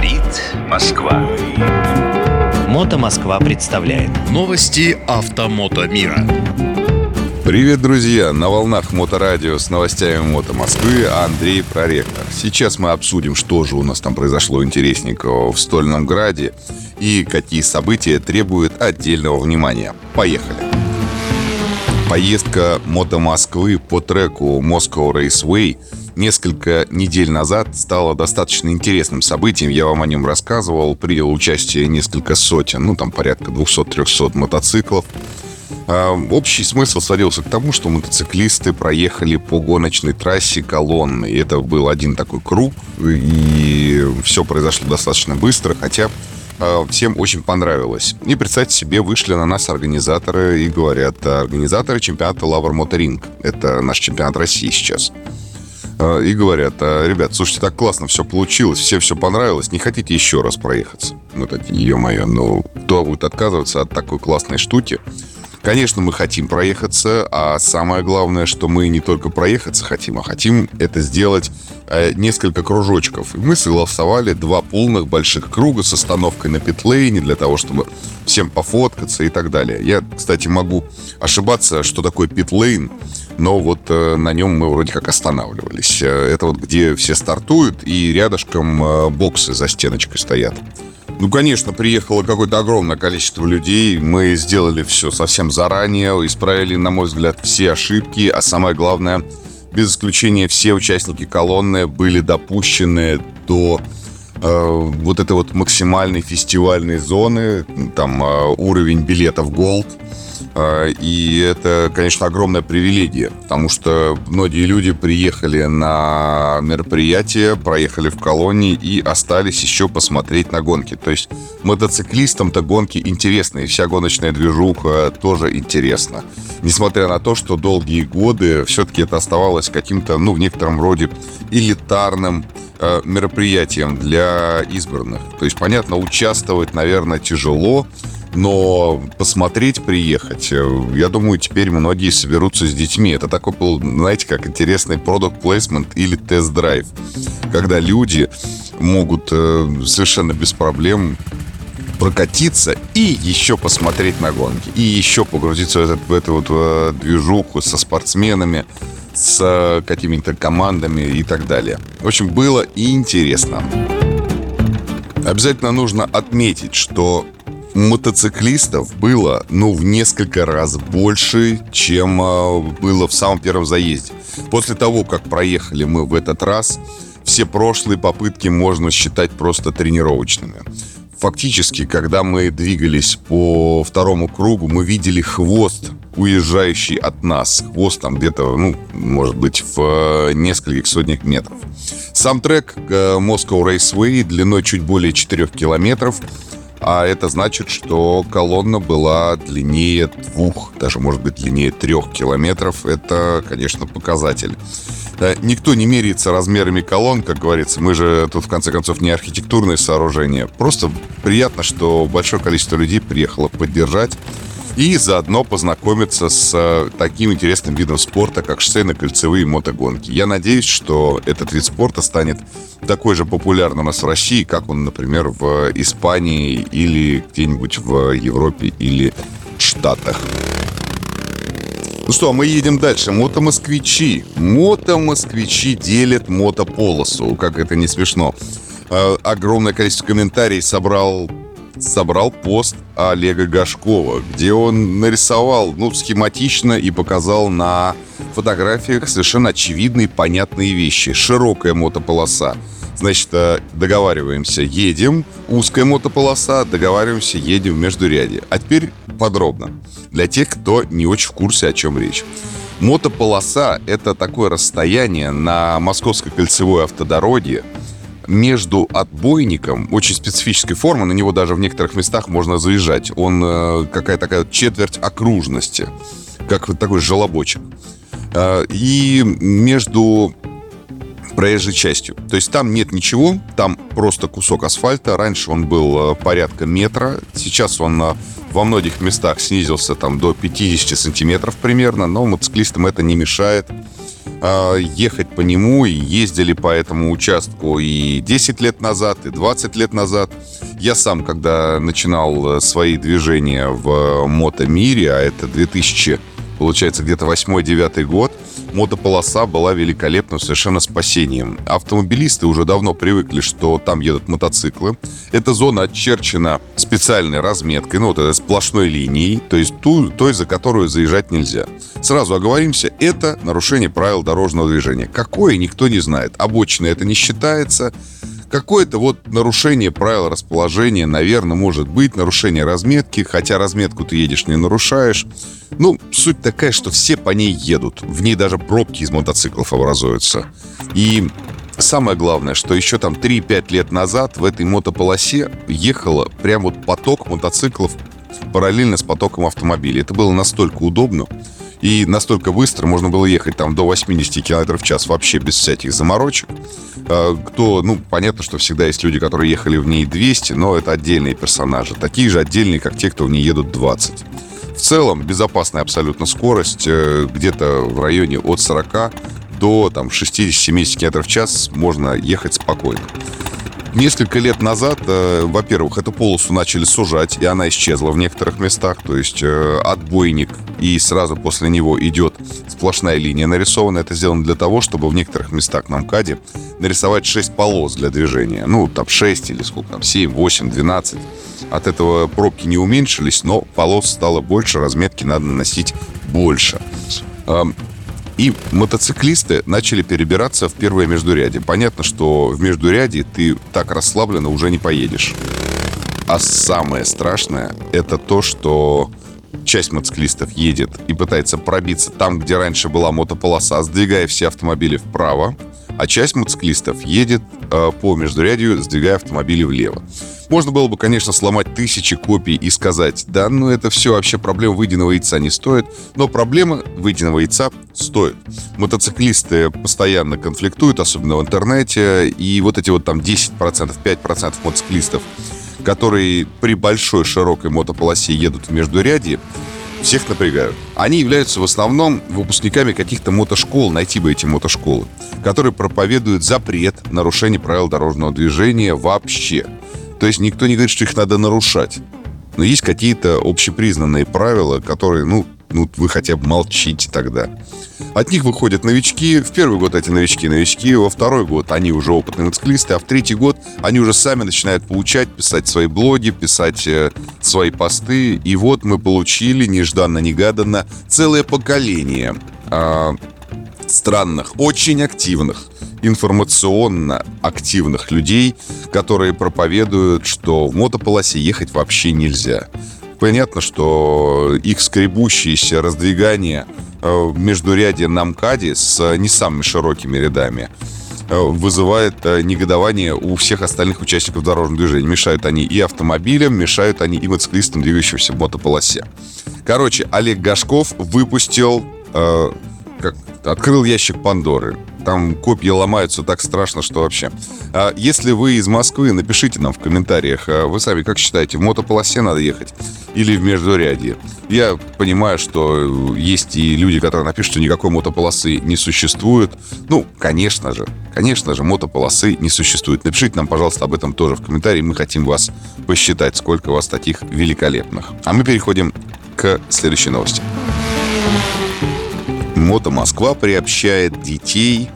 Говорит Москва. Мото Москва представляет Новости автомото мира. Привет, друзья! На волнах Моторадио с новостями Мото Москвы Андрей Проректор. Сейчас мы обсудим, что же у нас там произошло интересненького в Стольном Граде и какие события требуют отдельного внимания. Поехали! Поездка Мото Москвы по треку Moscow Raceway несколько недель назад стало достаточно интересным событием. Я вам о нем рассказывал. Принял участие несколько сотен, ну там порядка 200-300 мотоциклов. А, общий смысл сводился к тому, что мотоциклисты проехали по гоночной трассе колонны. Это был один такой круг, и все произошло достаточно быстро, хотя а, всем очень понравилось. И представьте себе, вышли на нас организаторы и говорят, организаторы чемпионата Лавр Моторинг. Это наш чемпионат России сейчас. А, и говорят, ребят, слушайте, так классно все получилось, все все понравилось, не хотите еще раз проехаться? Мы такие, ё-моё, ну кто будет отказываться от такой классной штуки? Конечно, мы хотим проехаться, а самое главное, что мы не только проехаться хотим, а хотим это сделать э, несколько кружочков. И мы согласовали два полных больших круга с остановкой на питлейне для того, чтобы всем пофоткаться и так далее. Я, кстати, могу ошибаться, что такое питлейн, но вот э, на нем мы вроде как останавливались. Э, это вот где все стартуют, и рядышком боксы за стеночкой стоят. Ну, конечно, приехало какое-то огромное количество людей. Мы сделали все совсем заранее, исправили, на мой взгляд, все ошибки, а самое главное, без исключения все участники колонны были допущены до э, вот этой вот максимальной фестивальной зоны, там э, уровень билетов Gold – и это, конечно, огромная привилегия, потому что многие люди приехали на мероприятие, проехали в колонии и остались еще посмотреть на гонки. То есть мотоциклистам-то гонки интересны, и вся гоночная движуха тоже интересна. Несмотря на то, что долгие годы все-таки это оставалось каким-то, ну, в некотором роде элитарным э, мероприятием для избранных. То есть, понятно, участвовать, наверное, тяжело, но посмотреть, приехать, э, я думаю, теперь многие соберутся с детьми. Это такой был, знаете, как интересный продукт плейсмент или тест-драйв, когда люди могут э, совершенно без проблем прокатиться и еще посмотреть на гонки, и еще погрузиться в, этот, в эту вот э, движуху со спортсменами, с какими-то командами и так далее. В общем, было интересно. Обязательно нужно отметить, что мотоциклистов было, ну, в несколько раз больше, чем э, было в самом первом заезде. После того, как проехали мы в этот раз, все прошлые попытки можно считать просто тренировочными. Фактически, когда мы двигались по второму кругу, мы видели хвост, уезжающий от нас. Хвост там где-то, ну, может быть, в нескольких сотнях метров. Сам трек э, Moscow Raceway длиной чуть более 4 километров – а это значит, что колонна была длиннее двух, даже может быть длиннее трех километров. Это, конечно, показатель. Никто не меряется размерами колонн, как говорится. Мы же тут, в конце концов, не архитектурное сооружение. Просто приятно, что большое количество людей приехало поддержать и заодно познакомиться с э, таким интересным видом спорта, как шоссейно-кольцевые мотогонки. Я надеюсь, что этот вид спорта станет такой же популярным у нас в России, как он, например, в Испании или где-нибудь в Европе или Штатах. Ну что, мы едем дальше. Мотомосквичи. Мотомосквичи делят мотополосу. Как это не смешно. Э, огромное количество комментариев собрал собрал пост Олега Гашкова, где он нарисовал, ну, схематично и показал на фотографиях совершенно очевидные, понятные вещи. Широкая мотополоса. Значит, э, договариваемся, едем, узкая мотополоса, договариваемся, едем в междурядье. А теперь подробно, для тех, кто не очень в курсе, о чем речь. Мотополоса — это такое расстояние на Московской кольцевой автодороге, между отбойником очень специфической формы, на него даже в некоторых местах можно заезжать. Он э, какая такая четверть окружности, как вот такой желобочек. Э, и между проезжей частью. То есть там нет ничего, там просто кусок асфальта. Раньше он был э, порядка метра, сейчас он э, во многих местах снизился там до 50 сантиметров примерно, но мотоциклистам это не мешает ехать по нему и ездили по этому участку и 10 лет назад, и 20 лет назад. Я сам, когда начинал э, свои движения в мотомире, а это 2000 получается, где-то 8-9 год, мотополоса была великолепным совершенно спасением. Автомобилисты уже давно привыкли, что там едут мотоциклы. Эта зона очерчена специальной разметкой, ну вот этой сплошной линией, то есть ту, той, за которую заезжать нельзя. Сразу оговоримся, это нарушение правил дорожного движения. Какое, никто не знает. Обочина это не считается. Какое-то вот нарушение правил расположения, наверное, может быть, нарушение разметки, хотя разметку ты едешь не нарушаешь. Ну, суть такая, что все по ней едут. В ней даже пробки из мотоциклов образуются. И самое главное, что еще там 3-5 лет назад в этой мотополосе ехало прям вот поток мотоциклов параллельно с потоком автомобилей. Это было настолько удобно. И настолько быстро можно было ехать там до 80 км в час вообще без всяких заморочек. А, кто, ну, понятно, что всегда есть люди, которые ехали в ней 200, но это отдельные персонажи. Такие же отдельные, как те, кто в ней едут 20. В целом, безопасная абсолютно скорость, э, где-то в районе от 40 до там, 60-70 км в час можно ехать спокойно. Несколько лет назад, э, во-первых, эту полосу начали сужать, и она исчезла в некоторых местах. То есть э, отбойник, и сразу после него идет сплошная линия нарисована. Это сделано для того, чтобы в некоторых местах на МКАДе нарисовать 6 полос для движения. Ну, там 6 или сколько там, 7, 8, 12. От этого пробки не уменьшились, но полос стало больше, разметки надо наносить больше. И мотоциклисты начали перебираться в первое междурядье. Понятно, что в междурядье ты так расслабленно уже не поедешь. А самое страшное – это то, что часть мотоциклистов едет и пытается пробиться там, где раньше была мотополоса, сдвигая все автомобили вправо, а часть мотоциклистов едет э, по междурядью, сдвигая автомобили влево. Можно было бы, конечно, сломать тысячи копий и сказать, да, ну это все вообще проблем выеденного яйца не стоит, но проблема выеденного яйца стоит. Мотоциклисты постоянно конфликтуют, особенно в интернете, и вот эти вот там 10%, 5% мотоциклистов, которые при большой широкой мотополосе едут в междурядье, всех напрягают. Они являются в основном выпускниками каких-то мотошкол, найти бы эти мотошколы, которые проповедуют запрет нарушения правил дорожного движения вообще. То есть никто не говорит, что их надо нарушать. Но есть какие-то общепризнанные правила, которые, ну, ну, вы хотя бы молчите тогда. От них выходят новички. В первый год эти новички новички, во второй год они уже опытные мотоциклисты, а в третий год они уже сами начинают получать, писать свои блоги, писать э, свои посты. И вот мы получили нежданно-негаданно целое поколение э, странных, очень активных информационно активных людей, которые проповедуют, что в мотополосе ехать вообще нельзя. Понятно, что их скребущиеся раздвигания э, между ряде на МКАДе с не самыми широкими рядами э, вызывает э, негодование у всех остальных участников дорожного движения. Мешают они и автомобилям, мешают они и мотоциклистам, двигающимся в мотополосе. Короче, Олег Гашков выпустил, э, как, открыл ящик Пандоры. Там копья ломаются так страшно, что вообще. А если вы из Москвы, напишите нам в комментариях, а вы сами как считаете, в мотополосе надо ехать или в междурядье? Я понимаю, что есть и люди, которые напишут, что никакой мотополосы не существует. Ну, конечно же, конечно же, мотополосы не существует. Напишите нам, пожалуйста, об этом тоже в комментарии. Мы хотим вас посчитать, сколько у вас таких великолепных. А мы переходим к следующей новости. Мото Москва приобщает детей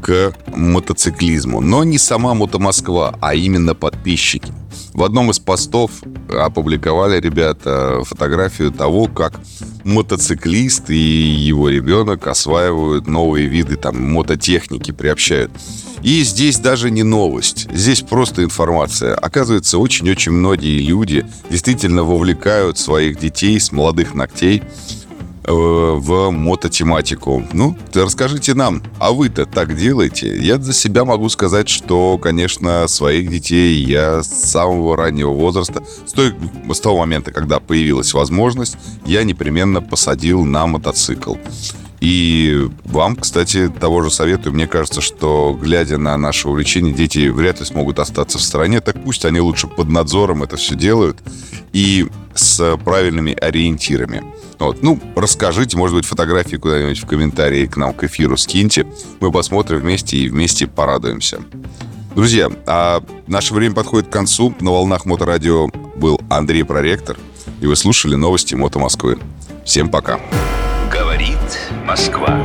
к мотоциклизму. Но не сама Мото Москва, а именно подписчики. В одном из постов опубликовали ребята фотографию того, как мотоциклист и его ребенок осваивают новые виды там мототехники, приобщают. И здесь даже не новость, здесь просто информация. Оказывается, очень-очень многие люди действительно вовлекают своих детей с молодых ногтей в мототематику. Ну, расскажите нам, а вы-то так делаете? Я за себя могу сказать, что, конечно, своих детей я с самого раннего возраста, с, той, с того момента, когда появилась возможность, я непременно посадил на мотоцикл. И вам, кстати, того же советую. Мне кажется, что, глядя на наше увлечение, дети вряд ли смогут остаться в стороне. Так пусть они лучше под надзором это все делают и с правильными ориентирами. Вот. Ну, расскажите, может быть, фотографии куда-нибудь в комментарии к нам, к эфиру скиньте. Мы посмотрим вместе и вместе порадуемся. Друзья, а наше время подходит к концу. На волнах Моторадио был Андрей Проректор, и вы слушали новости Мото Москвы. Всем пока. Говорит Москва.